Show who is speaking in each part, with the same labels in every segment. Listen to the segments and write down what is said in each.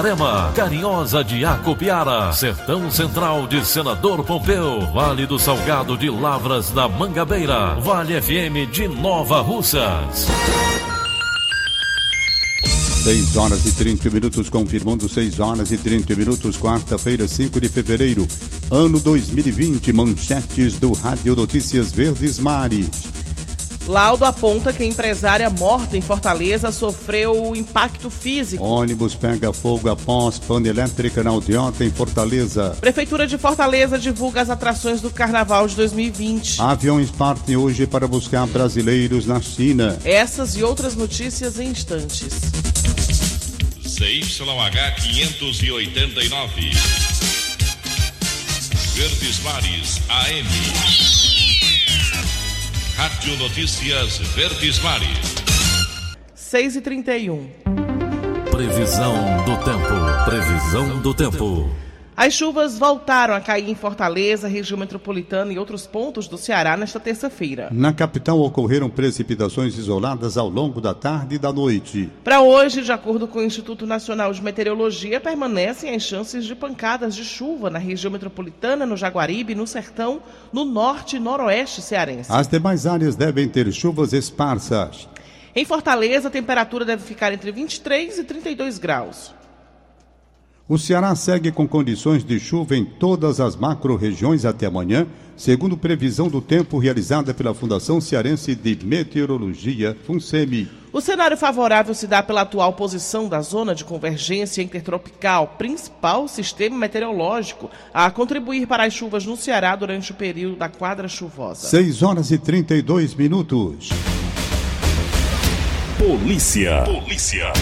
Speaker 1: Itarema, Carinhosa de Acopiara, Sertão Central de Senador Pompeu, Vale do Salgado de Lavras da Mangabeira, Vale FM de Nova Russas.
Speaker 2: 6 horas e 30 minutos, confirmando 6 horas e 30 minutos, quarta-feira, 5 de fevereiro, ano 2020, manchetes do Rádio Notícias Verdes Mares.
Speaker 3: Laudo aponta que a empresária morta em Fortaleza sofreu impacto físico.
Speaker 2: Ônibus pega fogo após pane elétrica na Aldeota em Fortaleza.
Speaker 3: Prefeitura de Fortaleza divulga as atrações do Carnaval de 2020.
Speaker 2: Aviões partem hoje para buscar brasileiros na China.
Speaker 3: Essas e outras notícias em instantes.
Speaker 4: CYH 589. Verdes Mares AM. Rádio Notícias Verdes Mares.
Speaker 3: 6 e 31
Speaker 1: Previsão do tempo. Previsão do tempo.
Speaker 3: As chuvas voltaram a cair em Fortaleza, região metropolitana e outros pontos do Ceará nesta terça-feira.
Speaker 2: Na capital ocorreram precipitações isoladas ao longo da tarde e da noite.
Speaker 3: Para hoje, de acordo com o Instituto Nacional de Meteorologia, permanecem as chances de pancadas de chuva na região metropolitana, no Jaguaribe, no Sertão, no norte e noroeste cearense.
Speaker 2: As demais áreas devem ter chuvas esparsas.
Speaker 3: Em Fortaleza, a temperatura deve ficar entre 23 e 32 graus.
Speaker 2: O Ceará segue com condições de chuva em todas as macro-regiões até amanhã, segundo previsão do tempo realizada pela Fundação Cearense de Meteorologia, FUNSEMI.
Speaker 3: O cenário favorável se dá pela atual posição da zona de convergência intertropical, principal sistema meteorológico, a contribuir para as chuvas no Ceará durante o período da quadra chuvosa.
Speaker 2: 6 horas e 32 minutos.
Speaker 1: Polícia.
Speaker 4: Polícia.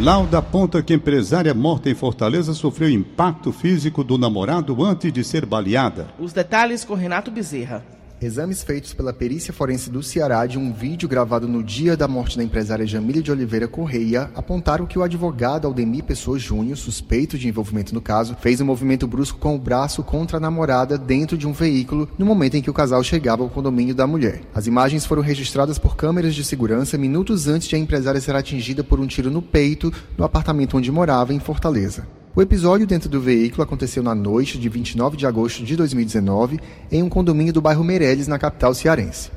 Speaker 2: Lauda aponta que empresária morta em Fortaleza sofreu impacto físico do namorado antes de ser baleada.
Speaker 3: Os detalhes com Renato Bezerra.
Speaker 5: Exames feitos pela perícia forense do Ceará de um vídeo gravado no dia da morte da empresária Jamília de Oliveira Correia apontaram que o advogado Aldemir Pessoa Júnior, suspeito de envolvimento no caso, fez um movimento brusco com o braço contra a namorada dentro de um veículo no momento em que o casal chegava ao condomínio da mulher. As imagens foram registradas por câmeras de segurança minutos antes de a empresária ser atingida por um tiro no peito no apartamento onde morava em Fortaleza. O episódio dentro do veículo aconteceu na noite de 29 de agosto de 2019 em um condomínio do bairro Meireles, na capital cearense.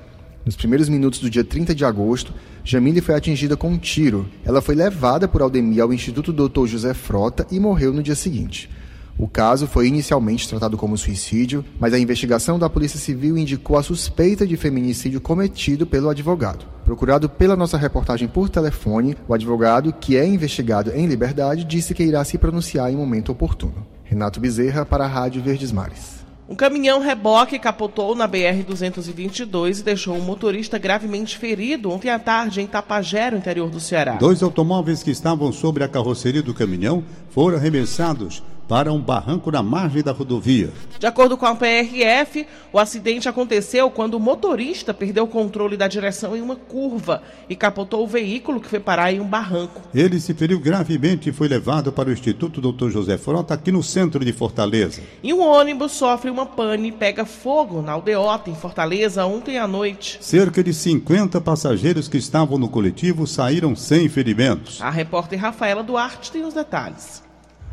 Speaker 5: Nos primeiros minutos do dia 30 de agosto, Jamile foi atingida com um tiro. Ela foi levada por Aldemir ao Instituto Dr. José Frota e morreu no dia seguinte. O caso foi inicialmente tratado como suicídio, mas a investigação da Polícia Civil indicou a suspeita de feminicídio cometido pelo advogado. Procurado pela nossa reportagem por telefone, o advogado, que é investigado em liberdade, disse que irá se pronunciar em momento oportuno. Renato Bezerra, para a Rádio Verdes Mares.
Speaker 3: Um caminhão reboque capotou na BR-222 e deixou um motorista gravemente ferido ontem à tarde em Tapajero, interior do Ceará.
Speaker 2: Dois automóveis que estavam sobre a carroceria do caminhão foram arremessados para um barranco na margem da rodovia.
Speaker 3: De acordo com a PRF, o acidente aconteceu quando o motorista perdeu o controle da direção em uma curva e capotou o veículo que foi parar em um barranco.
Speaker 2: Ele se feriu gravemente e foi levado para o Instituto Dr. José Frota, aqui no centro de Fortaleza.
Speaker 3: E um ônibus sofre uma pane e pega fogo na aldeota, em Fortaleza, ontem à noite.
Speaker 2: Cerca de 50 passageiros que estavam no coletivo saíram sem ferimentos.
Speaker 3: A repórter Rafaela Duarte tem os detalhes.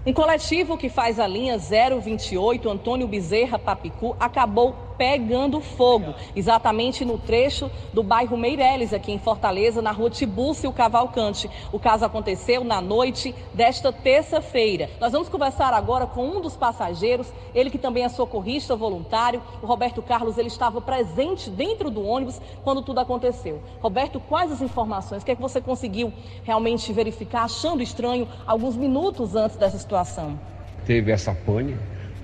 Speaker 6: Um coletivo que faz a linha 028 Antônio Bezerra Papicu acabou pegando fogo, exatamente no trecho do bairro Meireles, aqui em Fortaleza, na rua Tibúrcio Cavalcante. O caso aconteceu na noite desta terça-feira. Nós vamos conversar agora com um dos passageiros, ele que também é socorrista voluntário, o Roberto Carlos, ele estava presente dentro do ônibus quando tudo aconteceu. Roberto, quais as informações? O que é que você conseguiu realmente verificar, achando estranho alguns minutos antes dessa situação?
Speaker 7: teve essa pane.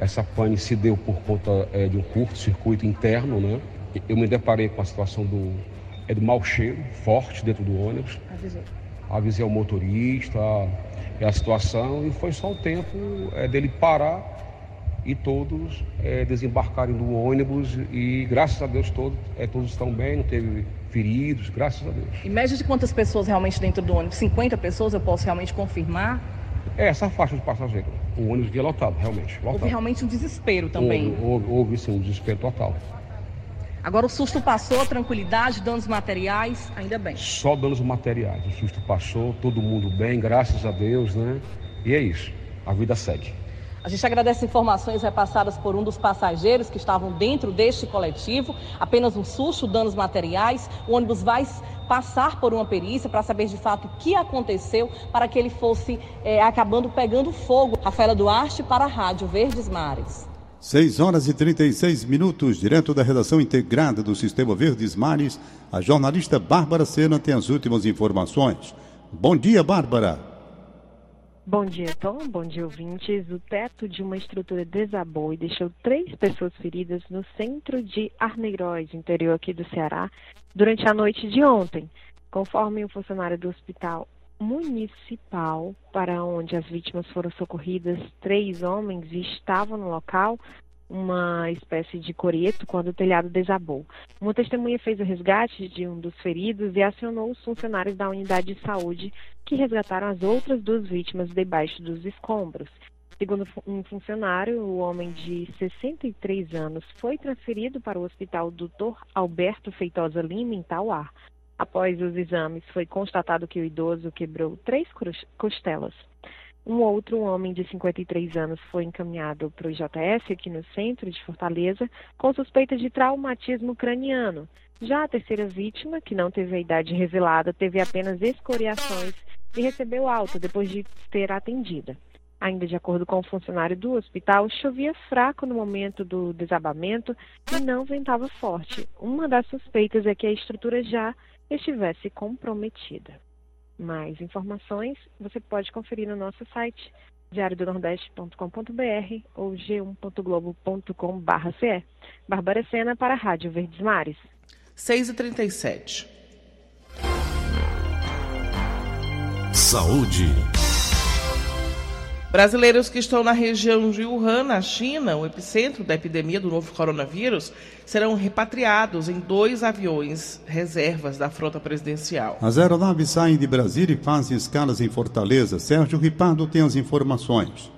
Speaker 7: Essa pane se deu por conta é, de um curto-circuito interno, né? Eu me deparei com a situação do, é, do mau cheiro forte dentro do ônibus. Avisei. Avisei ao motorista, é a situação, e foi só o tempo é, dele parar e todos é, desembarcarem do ônibus e graças a Deus todos, é, todos estão bem, não teve feridos, graças a Deus.
Speaker 6: E média de quantas pessoas realmente dentro do ônibus? 50 pessoas, eu posso realmente confirmar?
Speaker 7: É, essa faixa de passageiros. O ônibus via lotado, realmente. Lotado.
Speaker 6: Houve realmente um desespero também.
Speaker 7: Houve, houve, houve sim, um desespero total.
Speaker 6: Agora o susto passou, tranquilidade, danos materiais, ainda bem.
Speaker 7: Só danos materiais. O susto passou, todo mundo bem, graças a Deus, né? E é isso. A vida segue.
Speaker 6: A gente agradece informações repassadas por um dos passageiros que estavam dentro deste coletivo. Apenas um susto, danos materiais. O ônibus vai passar por uma perícia para saber de fato o que aconteceu para que ele fosse é, acabando pegando fogo. Rafaela Duarte para a Rádio Verdes Mares.
Speaker 2: 6 horas e 36 minutos, direto da redação integrada do Sistema Verdes Mares, a jornalista Bárbara Sena tem as últimas informações. Bom dia, Bárbara.
Speaker 8: Bom dia, Tom. Bom dia, ouvintes. O teto de uma estrutura desabou e deixou três pessoas feridas no centro de Arneiroz, interior aqui do Ceará, durante a noite de ontem. Conforme um funcionário do hospital municipal para onde as vítimas foram socorridas, três homens estavam no local, uma espécie de coreto, quando o telhado desabou. Uma testemunha fez o resgate de um dos feridos e acionou os funcionários da unidade de saúde que resgataram as outras duas vítimas debaixo dos escombros. Segundo um funcionário, o homem de 63 anos foi transferido para o hospital Dr. Alberto Feitosa Lima, em Tauá. Após os exames, foi constatado que o idoso quebrou três costelas. Um outro homem de 53 anos foi encaminhado para o IJS aqui no centro de Fortaleza com suspeita de traumatismo craniano. Já a terceira vítima, que não teve a idade revelada, teve apenas escoriações e recebeu alta depois de ser atendida. Ainda de acordo com o funcionário do hospital, chovia fraco no momento do desabamento e não ventava forte. Uma das suspeitas é que a estrutura já estivesse comprometida. Mais informações você pode conferir no nosso site diariodonordeste.com.br ou g1.globo.com.br. Bárbara Sena para a Rádio Verdes Mares.
Speaker 3: 6h37.
Speaker 1: Saúde.
Speaker 3: Brasileiros que estão na região de Wuhan, na China, o epicentro da epidemia do novo coronavírus, serão repatriados em dois aviões reservas da frota presidencial.
Speaker 2: As aeronaves saem de Brasília e fazem escalas em Fortaleza. Sérgio Ripardo tem as informações.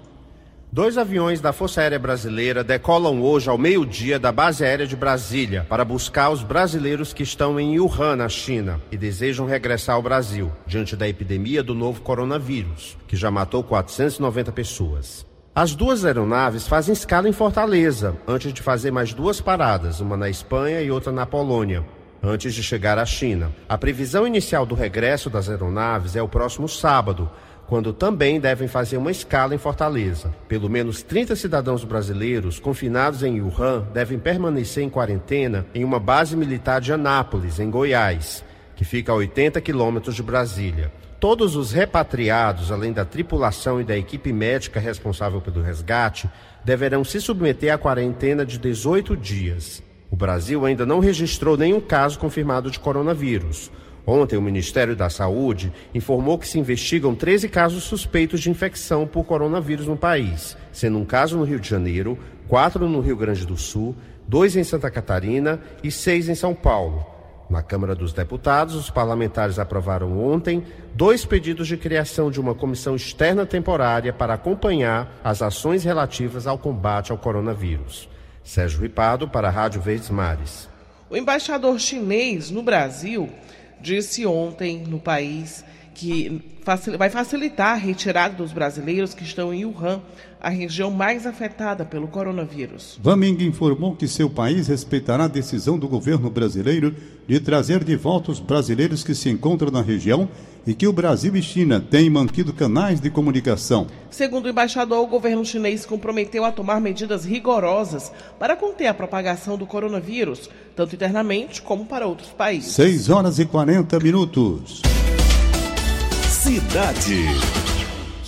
Speaker 9: Dois aviões da Força Aérea Brasileira decolam hoje ao meio-dia da base aérea de Brasília para buscar os brasileiros que estão em Wuhan, na China, e desejam regressar ao Brasil, diante da epidemia do novo coronavírus, que já matou 490 pessoas. As duas aeronaves fazem escala em Fortaleza, antes de fazer mais duas paradas, uma na Espanha e outra na Polônia, antes de chegar à China. A previsão inicial do regresso das aeronaves é o próximo sábado, quando também devem fazer uma escala em Fortaleza. Pelo menos 30 cidadãos brasileiros confinados em Wuhan devem permanecer em quarentena em uma base militar de Anápolis, em Goiás, que fica a 80 quilômetros de Brasília. Todos os repatriados, além da tripulação e da equipe médica responsável pelo resgate, deverão se submeter à quarentena de 18 dias. O Brasil ainda não registrou nenhum caso confirmado de coronavírus. Ontem, o Ministério da Saúde informou que se investigam 13 casos suspeitos de infecção por coronavírus no país, sendo um caso no Rio de Janeiro, quatro no Rio Grande do Sul, dois em Santa Catarina e seis em São Paulo. Na Câmara dos Deputados, os parlamentares aprovaram ontem dois pedidos de criação de uma comissão externa temporária para acompanhar as ações relativas ao combate ao coronavírus. Sérgio Ripado, para a Rádio Verdes Mares.
Speaker 3: O embaixador chinês no Brasil disse ontem no país que vai facilitar a retirada dos brasileiros que estão em Wuhan, a região mais afetada pelo coronavírus.
Speaker 2: Vaming informou que seu país respeitará a decisão do governo brasileiro de trazer de volta os brasileiros que se encontram na região e que o Brasil e China têm mantido canais de comunicação.
Speaker 3: Segundo o embaixador, o governo chinês comprometeu a tomar medidas rigorosas para conter a propagação do coronavírus, tanto internamente como para outros países.
Speaker 2: 6 horas e 40 minutos.
Speaker 1: Cidade.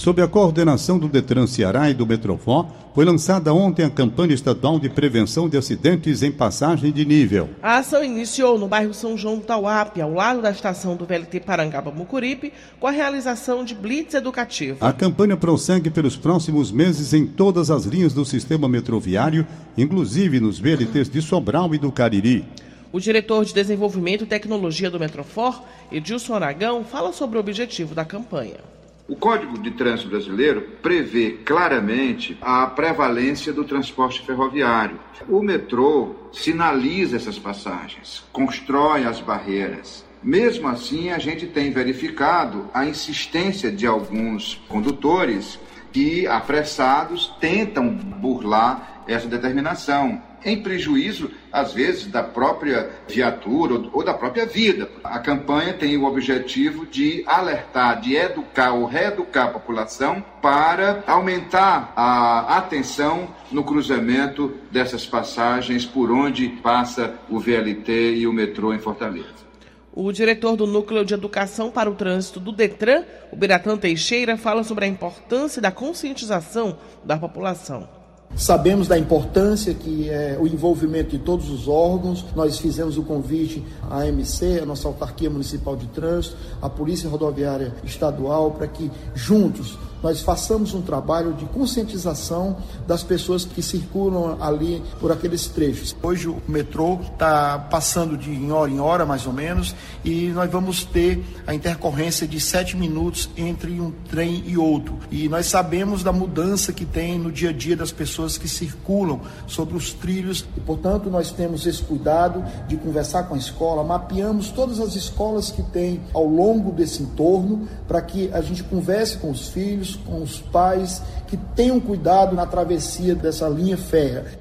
Speaker 2: Sob a coordenação do Detran Ceará e do Metrofó, foi lançada ontem a campanha estadual de prevenção de acidentes em passagem de nível.
Speaker 3: A ação iniciou no bairro São João do Tauape, ao lado da estação do VLT Parangaba Mucuripe, com a realização de blitz educativo.
Speaker 2: A campanha prossegue pelos próximos meses em todas as linhas do sistema metroviário, inclusive nos VLTs de Sobral e do Cariri.
Speaker 3: O diretor de Desenvolvimento e Tecnologia do Metrofor, Edilson Aragão, fala sobre o objetivo da campanha.
Speaker 10: O Código de Trânsito Brasileiro prevê claramente a prevalência do transporte ferroviário. O metrô sinaliza essas passagens, constrói as barreiras. Mesmo assim, a gente tem verificado a insistência de alguns condutores que, apressados, tentam burlar essa determinação em prejuízo, às vezes, da própria viatura ou da própria vida. A campanha tem o objetivo de alertar, de educar ou reeducar a população para aumentar a atenção no cruzamento dessas passagens por onde passa o VLT e o metrô em Fortaleza.
Speaker 3: O diretor do Núcleo de Educação para o Trânsito do Detran, o Biratan Teixeira, fala sobre a importância da conscientização da população.
Speaker 11: Sabemos da importância que é o envolvimento de todos os órgãos. Nós fizemos o convite à AMC, a nossa autarquia municipal de trânsito, à Polícia Rodoviária Estadual, para que juntos nós façamos um trabalho de conscientização das pessoas que circulam ali por aqueles trechos. Hoje o metrô está passando de em hora em hora, mais ou menos, e nós vamos ter a intercorrência de sete minutos entre um trem e outro. E nós sabemos da mudança que tem no dia a dia das pessoas que circulam sobre os trilhos, e portanto nós temos esse cuidado de conversar com a escola, mapeamos todas as escolas que tem ao longo desse entorno, para que a gente converse com os filhos filhos, com os pais, que tenham cuidado na travessia dessa linha férrea.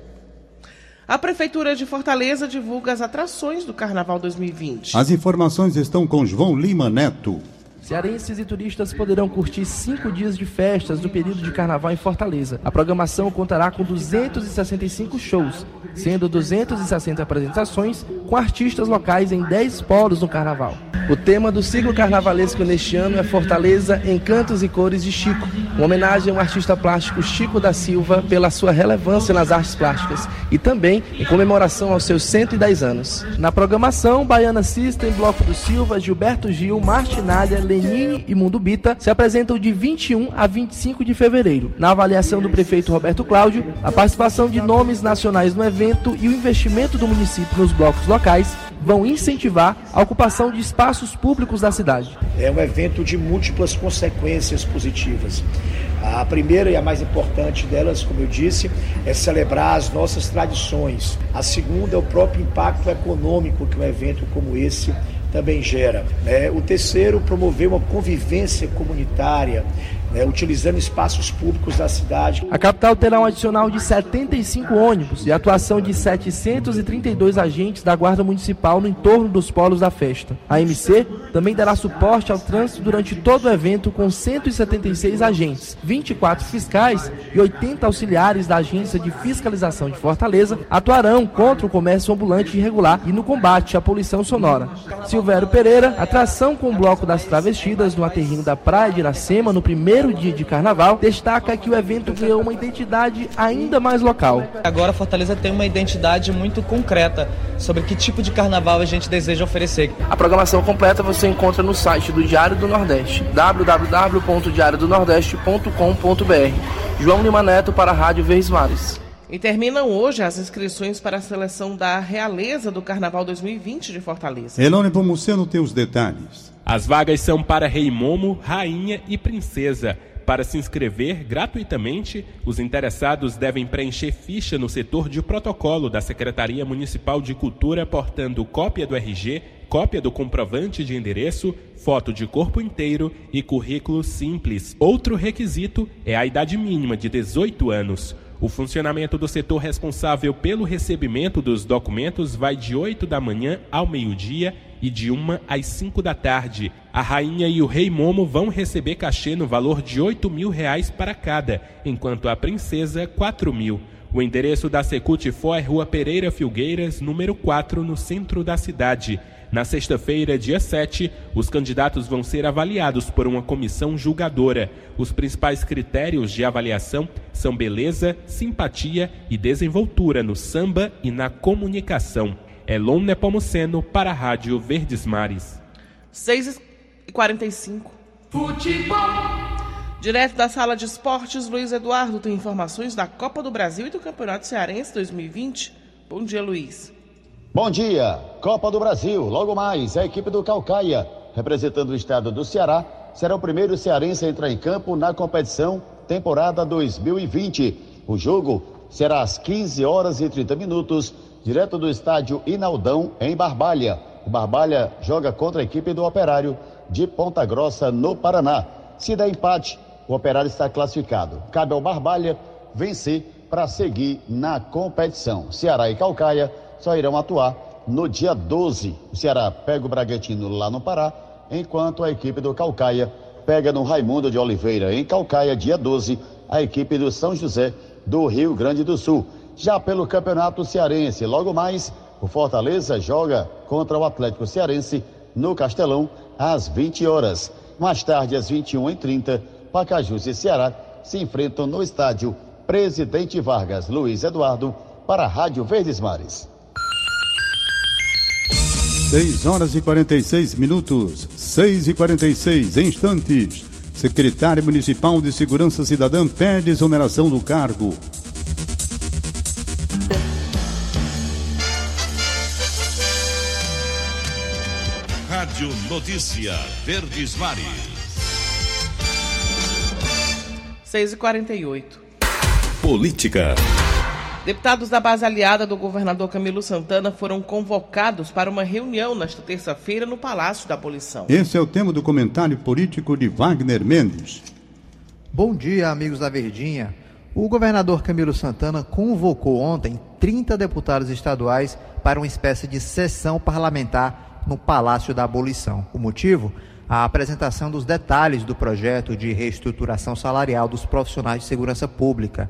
Speaker 3: A Prefeitura de Fortaleza divulga as atrações do Carnaval 2020.
Speaker 2: As informações estão com João Lima Neto.
Speaker 12: Cearenses e turistas poderão curtir cinco dias de festas no período de carnaval em Fortaleza. A programação contará com 265 shows, sendo 260 apresentações com artistas locais em 10 polos no carnaval. O tema do ciclo carnavalesco neste ano é Fortaleza, Encantos e Cores de Chico, uma homenagem ao artista plástico Chico da Silva pela sua relevância nas artes plásticas e também em comemoração aos seus 110 anos. Na programação, Baiana System, Bloco do Silva, Gilberto Gil, Martinalha, Lenine e Mundo Bita se apresentam de 21 a 25 de fevereiro. Na avaliação do prefeito Roberto Cláudio, a participação de nomes nacionais no evento e o investimento do município nos blocos locais vão incentivar a ocupação de espaços públicos da cidade.
Speaker 13: É um evento de múltiplas consequências positivas. A primeira e a mais importante delas, como eu disse, é celebrar as nossas tradições. A segunda é o próprio impacto econômico que um evento como esse também gera. Né? O terceiro, promover uma convivência comunitária, né, utilizando espaços públicos da cidade.
Speaker 12: A capital terá um adicional de 75 ônibus e atuação de 732 agentes da Guarda Municipal no entorno dos polos da festa. A MC também dará suporte ao trânsito durante todo o evento com 176 agentes, 24 fiscais e 80 auxiliares da Agência de Fiscalização de Fortaleza atuarão contra o comércio ambulante irregular e no combate à poluição sonora. Silvério Pereira, atração com o bloco das travestidas no aterrinho da Praia de Iracema no primeiro primeiro dia de carnaval, destaca que o evento ganhou uma identidade ainda mais local.
Speaker 14: Agora Fortaleza tem uma identidade muito concreta sobre que tipo de carnaval a gente deseja oferecer.
Speaker 12: A programação completa você encontra no site do Diário do Nordeste, www.diariodonordeste.com.br. João Lima Neto para a Rádio Verdes Mares.
Speaker 3: E terminam hoje as inscrições para a seleção da Realeza do Carnaval 2020 de Fortaleza.
Speaker 2: Elone Pomuceno tem os detalhes.
Speaker 15: As vagas são para Rei Momo, Rainha e Princesa. Para se inscrever gratuitamente, os interessados devem preencher ficha no setor de protocolo da Secretaria Municipal de Cultura, portando cópia do RG, cópia do comprovante de endereço, foto de corpo inteiro e currículo simples. Outro requisito é a idade mínima de 18 anos. O funcionamento do setor responsável pelo recebimento dos documentos vai de 8 da manhã ao meio-dia e de 1 às 5 da tarde. A rainha e o rei Momo vão receber cachê no valor de 8 mil reais para cada, enquanto a princesa 4 mil. O endereço da Secutifó é Rua Pereira Filgueiras, número 4, no centro da cidade. Na sexta-feira, dia 7, os candidatos vão ser avaliados por uma comissão julgadora. Os principais critérios de avaliação são beleza, simpatia e desenvoltura no samba e na comunicação. Elon Nepomuceno para a Rádio Verdes Mares.
Speaker 3: 6 e 45 Futebol. Direto da sala de esportes, Luiz Eduardo tem informações da Copa do Brasil e do Campeonato Cearense 2020. Bom dia, Luiz.
Speaker 16: Bom dia, Copa do Brasil. Logo mais, a equipe do Calcaia, representando o estado do Ceará, será o primeiro cearense a entrar em campo na competição temporada 2020. O jogo será às 15 horas e 30 minutos, direto do estádio Inaldão, em Barbalha. O Barbalha joga contra a equipe do Operário de Ponta Grossa, no Paraná. Se der empate, o Operário está classificado. Cabe ao Barbalha vencer para seguir na competição. Ceará e Calcaia só irão atuar no dia 12. O Ceará pega o Bragantino lá no Pará, enquanto a equipe do Calcaia pega no Raimundo de Oliveira, em Calcaia, dia 12, a equipe do São José do Rio Grande do Sul. Já pelo Campeonato Cearense, logo mais, o Fortaleza joga contra o Atlético Cearense no Castelão às 20 horas. Mais tarde, às 21h30, Pacajus e Ceará se enfrentam no estádio Presidente Vargas Luiz Eduardo para a Rádio Verdes Mares.
Speaker 2: 6 horas e 46 minutos, 6 e 46 instantes. Secretário Municipal de Segurança Cidadã pede exoneração do cargo.
Speaker 4: Rádio Notícia Verdes Mares.
Speaker 3: 6 e 48
Speaker 1: Política.
Speaker 3: Deputados da base aliada do governador Camilo Santana foram convocados para uma reunião nesta terça-feira no Palácio da Abolição.
Speaker 2: Esse é o tema do comentário político de Wagner Mendes.
Speaker 17: Bom dia, amigos da Verdinha. O governador Camilo Santana convocou ontem 30 deputados estaduais para uma espécie de sessão parlamentar no Palácio da Abolição. O motivo? A apresentação dos detalhes do projeto de reestruturação salarial dos profissionais de segurança pública.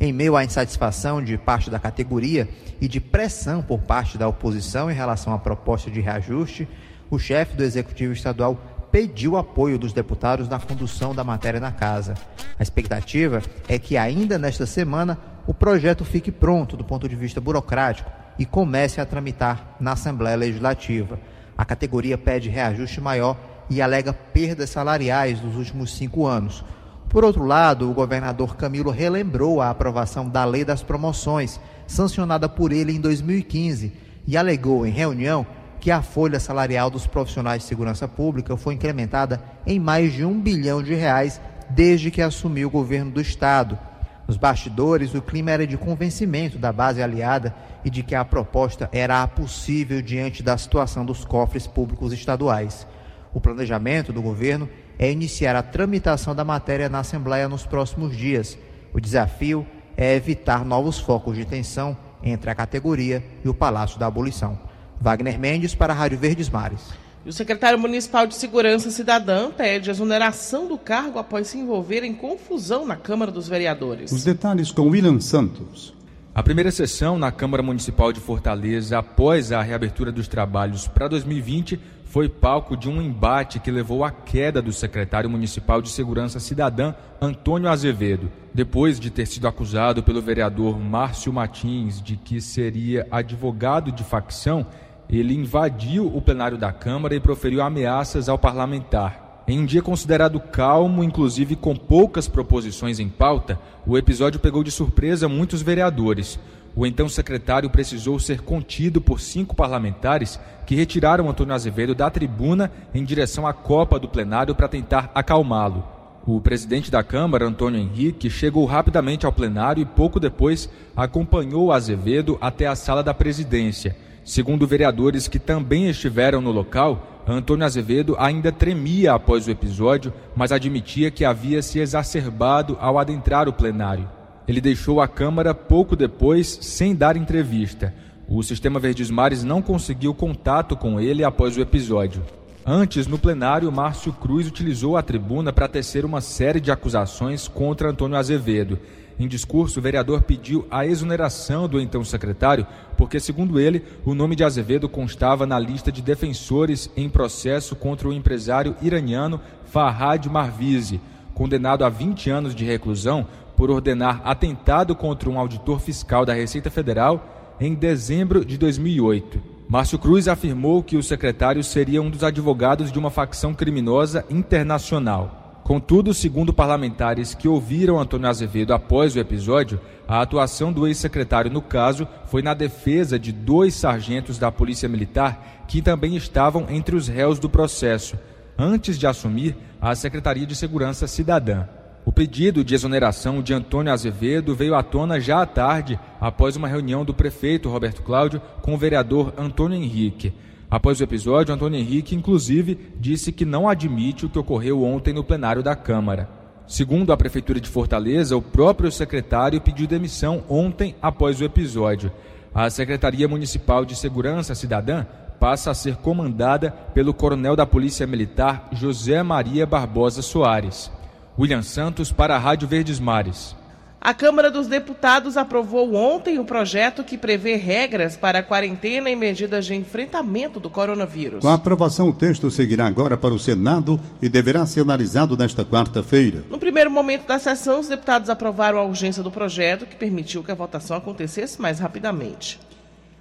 Speaker 17: Em meio à insatisfação de parte da categoria e de pressão por parte da oposição em relação à proposta de reajuste, o chefe do Executivo Estadual pediu apoio dos deputados na condução da matéria na casa. A expectativa é que ainda nesta semana o projeto fique pronto do ponto de vista burocrático e comece a tramitar na Assembleia Legislativa. A categoria pede reajuste maior e alega perdas salariais nos últimos cinco anos. Por outro lado, o governador Camilo relembrou a aprovação da Lei das Promoções, sancionada por ele em 2015, e alegou em reunião que a folha salarial dos profissionais de segurança pública foi incrementada em mais de um bilhão de reais desde que assumiu o governo do Estado. Nos bastidores, o clima era de convencimento da base aliada e de que a proposta era possível diante da situação dos cofres públicos estaduais. O planejamento do governo é iniciar a tramitação da matéria na Assembleia nos próximos dias. O desafio é evitar novos focos de tensão entre a categoria e o Palácio da Abolição. Wagner Mendes para a Rádio Verdes Mares.
Speaker 3: E o secretário municipal de Segurança Cidadã pede exoneração do cargo após se envolver em confusão na Câmara dos Vereadores.
Speaker 2: Os detalhes com William Santos.
Speaker 18: A primeira sessão na Câmara Municipal de Fortaleza, após a reabertura dos trabalhos para 2020, foi palco de um embate que levou à queda do secretário municipal de Segurança Cidadã, Antônio Azevedo, depois de ter sido acusado pelo vereador Márcio Martins de que seria advogado de facção. Ele invadiu o plenário da Câmara e proferiu ameaças ao parlamentar. Em um dia considerado calmo, inclusive com poucas proposições em pauta, o episódio pegou de surpresa muitos vereadores. O então secretário precisou ser contido por cinco parlamentares que retiraram Antônio Azevedo da tribuna em direção à copa do plenário para tentar acalmá-lo. O presidente da Câmara, Antônio Henrique, chegou rapidamente ao plenário e pouco depois acompanhou Azevedo até a sala da presidência. Segundo vereadores que também estiveram no local, Antônio Azevedo ainda tremia após o episódio, mas admitia que havia se exacerbado ao adentrar o plenário. Ele deixou a Câmara pouco depois sem dar entrevista. O Sistema Verdes Mares não conseguiu contato com ele após o episódio. Antes, no plenário, Márcio Cruz utilizou a tribuna para tecer uma série de acusações contra Antônio Azevedo. Em discurso, o vereador pediu a exoneração do então secretário, porque, segundo ele, o nome de Azevedo constava na lista de defensores em processo contra o empresário iraniano Farhad Marvizi, condenado a 20 anos de reclusão por ordenar atentado contra um auditor fiscal da Receita Federal em dezembro de 2008. Márcio Cruz afirmou que o secretário seria um dos advogados de uma facção criminosa internacional. Contudo, segundo parlamentares que ouviram Antônio Azevedo após o episódio, a atuação do ex-secretário no caso foi na defesa de dois sargentos da Polícia Militar que também estavam entre os réus do processo, antes de assumir a Secretaria de Segurança Cidadã. O pedido de exoneração de Antônio Azevedo veio à tona já à tarde, após uma reunião do prefeito Roberto Cláudio com o vereador Antônio Henrique. Após o episódio, Antônio Henrique, inclusive, disse que não admite o que ocorreu ontem no plenário da Câmara. Segundo a Prefeitura de Fortaleza, o próprio secretário pediu demissão ontem após o episódio. A Secretaria Municipal de Segurança Cidadã passa a ser comandada pelo coronel da Polícia Militar José Maria Barbosa Soares. William Santos para a Rádio Verdes Mares.
Speaker 3: A Câmara dos Deputados aprovou ontem o projeto que prevê regras para a quarentena e medidas de enfrentamento do coronavírus.
Speaker 2: Com a aprovação, o texto seguirá agora para o Senado e deverá ser analisado nesta quarta-feira.
Speaker 3: No primeiro momento da sessão, os deputados aprovaram a urgência do projeto, que permitiu que a votação acontecesse mais rapidamente.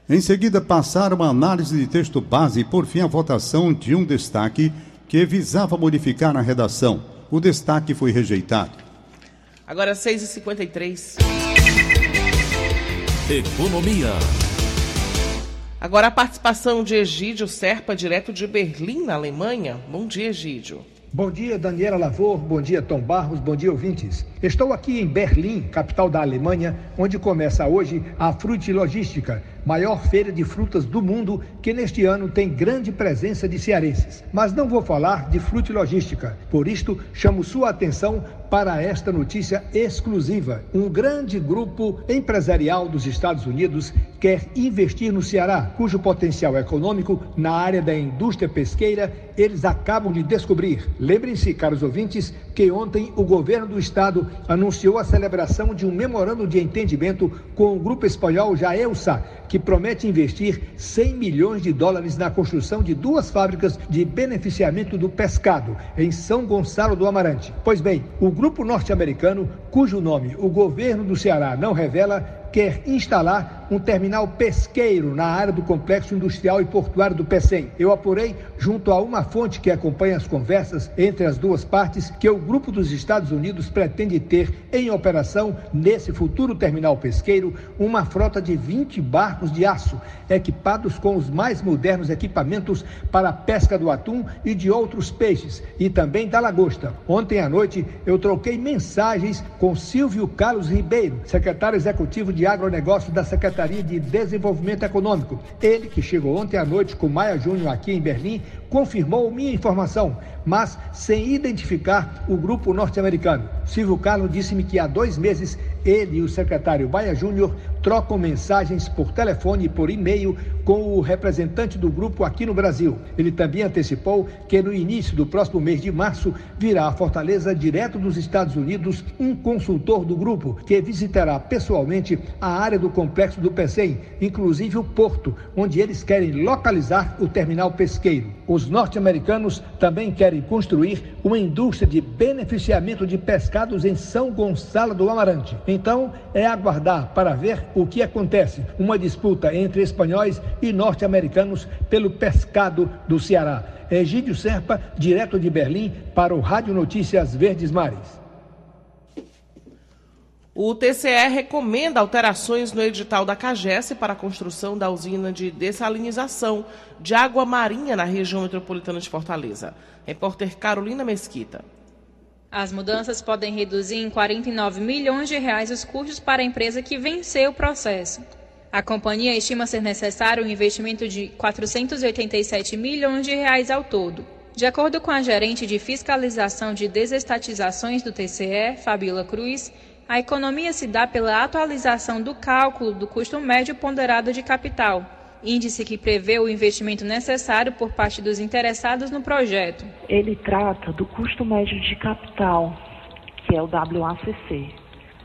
Speaker 2: Em seguida, passaram a análise de texto base e, por fim, a votação de um destaque que visava modificar a redação o destaque foi rejeitado.
Speaker 3: Agora 6h53.
Speaker 1: Economia.
Speaker 3: Agora a participação de Egídio Serpa, direto de Berlim, na Alemanha. Bom dia, Egídio.
Speaker 19: Bom dia, Daniela Lavor. Bom dia, Tom Barros. Bom dia, ouvintes. Estou aqui em Berlim, capital da Alemanha, onde começa hoje a Frutilogística, maior feira de frutas do mundo, que neste ano tem grande presença de cearenses. Mas não vou falar de frutilogística, por isto chamo sua atenção para esta notícia exclusiva. Um grande grupo empresarial dos Estados Unidos quer investir no Ceará, cujo potencial econômico na área da indústria pesqueira eles acabam de descobrir. Lembrem-se, caros ouvintes, que ontem o governo do estado anunciou a celebração de um memorando de entendimento com o grupo espanhol Jaelsa, que promete investir 100 milhões de dólares na construção de duas fábricas de beneficiamento do pescado em São Gonçalo do Amarante. Pois bem, o grupo norte-americano, cujo nome o governo do Ceará não revela, quer instalar um terminal pesqueiro na área do complexo industrial e portuário do PECEM. Eu apurei, junto a uma fonte que acompanha as conversas entre as duas partes, que o grupo dos Estados Unidos pretende ter em operação, nesse futuro terminal pesqueiro, uma frota de 20 barcos de aço, equipados com os mais modernos equipamentos para a pesca do atum e de outros peixes, e também da lagosta. Ontem à noite, eu troquei mensagens com Silvio Carlos Ribeiro, secretário executivo de agronegócio da Secretaria de Desenvolvimento Econômico. Ele, que chegou ontem à noite com Maia Júnior aqui em Berlim, confirmou minha informação, mas sem identificar o grupo norte-americano. Silvio Carlos disse-me que há dois meses ele e o secretário Baia Júnior trocam mensagens por telefone e por e-mail com o representante do grupo aqui no Brasil. Ele também antecipou que no início do próximo mês de março virá a Fortaleza, direto dos Estados Unidos, um consultor do grupo que visitará pessoalmente a área do complexo do PECEM, inclusive o porto, onde eles querem localizar o terminal pesqueiro. Os norte-americanos também querem construir uma indústria de beneficiamento de pescados em São Gonçalo do Amarante. Então, é aguardar para ver o que acontece. Uma disputa entre espanhóis e norte-americanos pelo pescado do Ceará. Egídio Serpa, direto de Berlim, para o Rádio Notícias Verdes Mares.
Speaker 3: O TCE recomenda alterações no edital da CAGES para a construção da usina de dessalinização de água marinha na região metropolitana de Fortaleza. Repórter Carolina Mesquita.
Speaker 20: As mudanças podem reduzir em 49 milhões de reais os custos para a empresa que venceu o processo. A companhia estima ser necessário um investimento de 487 milhões de reais ao todo. De acordo com a gerente de fiscalização de desestatizações do TCE, Fabiola Cruz, a economia se dá pela atualização do cálculo do custo médio ponderado de capital, índice que prevê o investimento necessário por parte dos interessados no projeto.
Speaker 8: Ele trata do custo médio de capital, que é o WACC.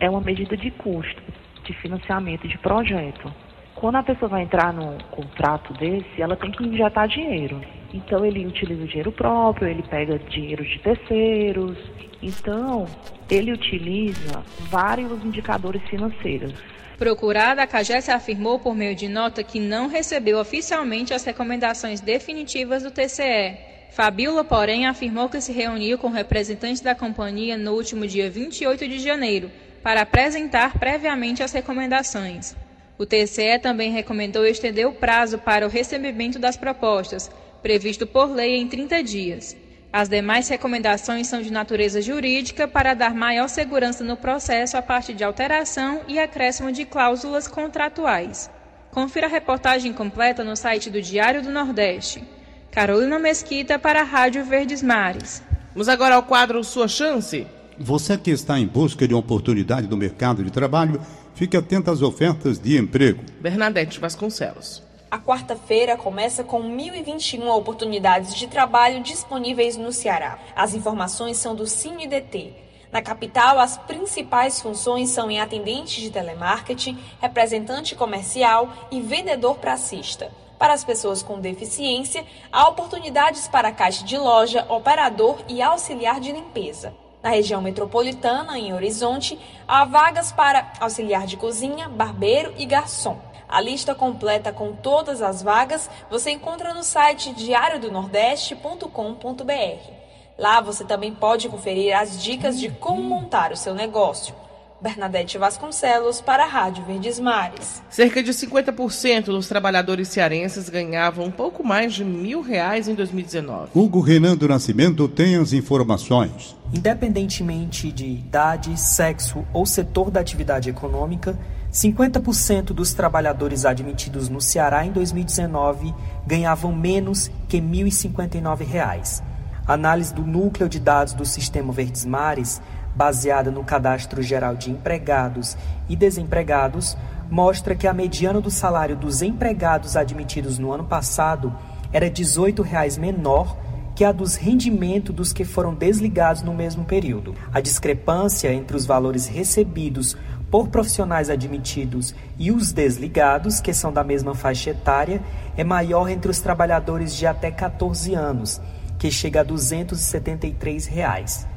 Speaker 8: É uma medida de custo de financiamento de projeto. Quando a pessoa vai entrar num contrato desse, ela tem que injetar dinheiro. Então ele utiliza o dinheiro próprio, ele pega dinheiro de terceiros. Então, ele utiliza vários indicadores financeiros.
Speaker 20: Procurada, a CAGES afirmou por meio de nota que não recebeu oficialmente as recomendações definitivas do TCE. Fabiola, porém, afirmou que se reuniu com representantes da companhia no último dia 28 de janeiro para apresentar previamente as recomendações. O TCE também recomendou estender o prazo para o recebimento das propostas, previsto por lei em 30 dias. As demais recomendações são de natureza jurídica para dar maior segurança no processo a partir de alteração e acréscimo de cláusulas contratuais. Confira a reportagem completa no site do Diário do Nordeste. Carolina Mesquita para a Rádio Verdes Mares.
Speaker 3: Vamos agora ao quadro Sua Chance.
Speaker 2: Você que está em busca de uma oportunidade no mercado de trabalho, fique atento às ofertas de emprego.
Speaker 3: Bernadette Vasconcelos.
Speaker 21: A quarta-feira começa com 1.021 oportunidades de trabalho disponíveis no Ceará. As informações são do CineDT. Na capital, as principais funções são em atendente de telemarketing, representante comercial e vendedor pracista. Para as pessoas com deficiência, há oportunidades para caixa de loja, operador e auxiliar de limpeza. Na região metropolitana, em Horizonte, há vagas para auxiliar de cozinha, barbeiro e garçom. A lista completa com todas as vagas você encontra no site diariodonordeste.com.br. Lá você também pode conferir as dicas de como montar o seu negócio. Bernadette Vasconcelos para a Rádio Verdes Mares.
Speaker 3: Cerca de 50% dos trabalhadores cearenses ganhavam um pouco mais de mil reais em 2019.
Speaker 2: Hugo Renan do Nascimento tem as informações.
Speaker 22: Independentemente de idade, sexo ou setor da atividade econômica, 50% dos trabalhadores admitidos no Ceará em 2019 ganhavam menos que R$ 1.059. A análise do núcleo de dados do Sistema Verdes Mares, baseada no Cadastro Geral de Empregados e Desempregados, mostra que a mediana do salário dos empregados admitidos no ano passado era R$ 18,00 menor que a dos rendimentos dos que foram desligados no mesmo período. A discrepância entre os valores recebidos por profissionais admitidos e os desligados, que são da mesma faixa etária, é maior entre os trabalhadores de até 14 anos, que chega a 273 reais.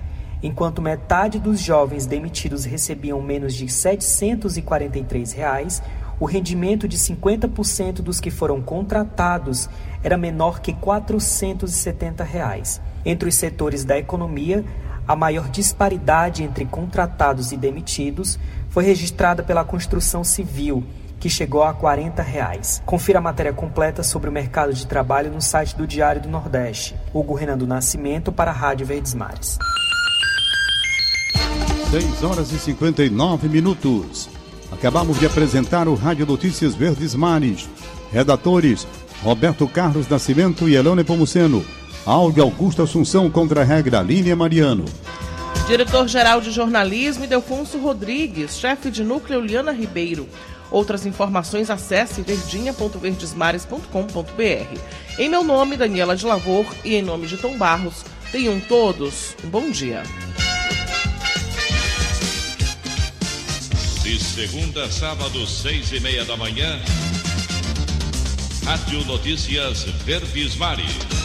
Speaker 22: Enquanto metade dos jovens demitidos recebiam menos de 743 reais, o rendimento de 50% dos que foram contratados era menor que 470 reais. Entre os setores da economia, a maior disparidade entre contratados e demitidos foi registrada pela construção civil, que chegou a 40 reais. Confira a matéria completa sobre o mercado de trabalho no site do Diário do Nordeste. Hugo Renan do Nascimento para a Rádio Verdes Mares.
Speaker 2: 6 horas e 59 minutos. Acabamos de apresentar o Rádio Notícias Verdes Mares. Redatores: Roberto Carlos Nascimento e Elone Pomuceno. Áudio Augusto Assunção contra a regra Línia Mariano.
Speaker 3: Diretor-geral de jornalismo Idelfonso Rodrigues, chefe de núcleo Liana Ribeiro. Outras informações acesse verdinha.verdesmares.com.br. Em meu nome, Daniela de Lavor, e em nome de Tom Barros, tenham todos um bom dia.
Speaker 4: De segunda a sábado, seis e meia da manhã, Rádio Notícias Verdes Mares.